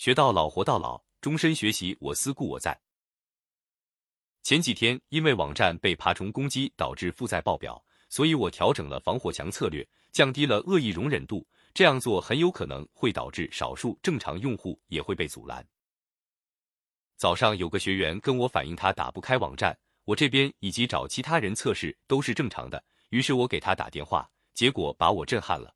学到老，活到老，终身学习，我思故我在。前几天因为网站被爬虫攻击导致负债爆表，所以我调整了防火墙策略，降低了恶意容忍度。这样做很有可能会导致少数正常用户也会被阻拦。早上有个学员跟我反映他打不开网站，我这边以及找其他人测试都是正常的，于是我给他打电话，结果把我震撼了。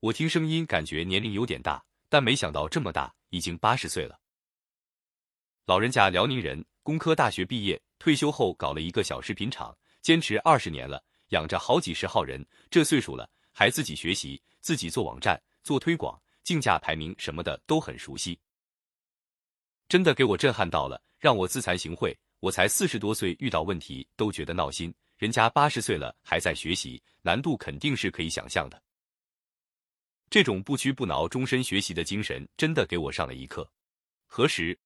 我听声音感觉年龄有点大，但没想到这么大，已经八十岁了。老人家辽宁人，工科大学毕业，退休后搞了一个小食品厂，坚持二十年了，养着好几十号人，这岁数了还自己学习，自己做网站、做推广、竞价排名什么的都很熟悉，真的给我震撼到了，让我自惭形秽。我才四十多岁，遇到问题都觉得闹心，人家八十岁了还在学习，难度肯定是可以想象的。这种不屈不挠、终身学习的精神，真的给我上了一课。何时？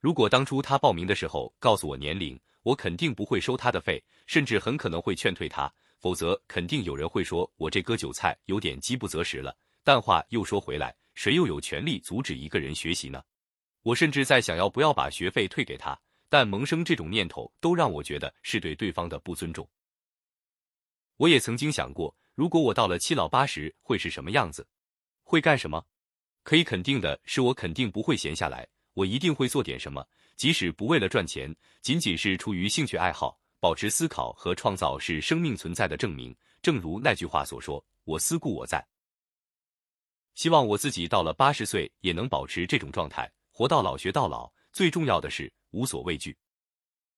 如果当初他报名的时候告诉我年龄，我肯定不会收他的费，甚至很可能会劝退他。否则，肯定有人会说我这割韭菜有点饥不择食了。但话又说回来，谁又有权利阻止一个人学习呢？我甚至在想要不要把学费退给他，但萌生这种念头都让我觉得是对对方的不尊重。我也曾经想过，如果我到了七老八十会是什么样子，会干什么？可以肯定的是，我肯定不会闲下来。我一定会做点什么，即使不为了赚钱，仅仅是出于兴趣爱好，保持思考和创造是生命存在的证明。正如那句话所说：“我思故我在。”希望我自己到了八十岁也能保持这种状态，活到老学到老。最重要的是无所畏惧。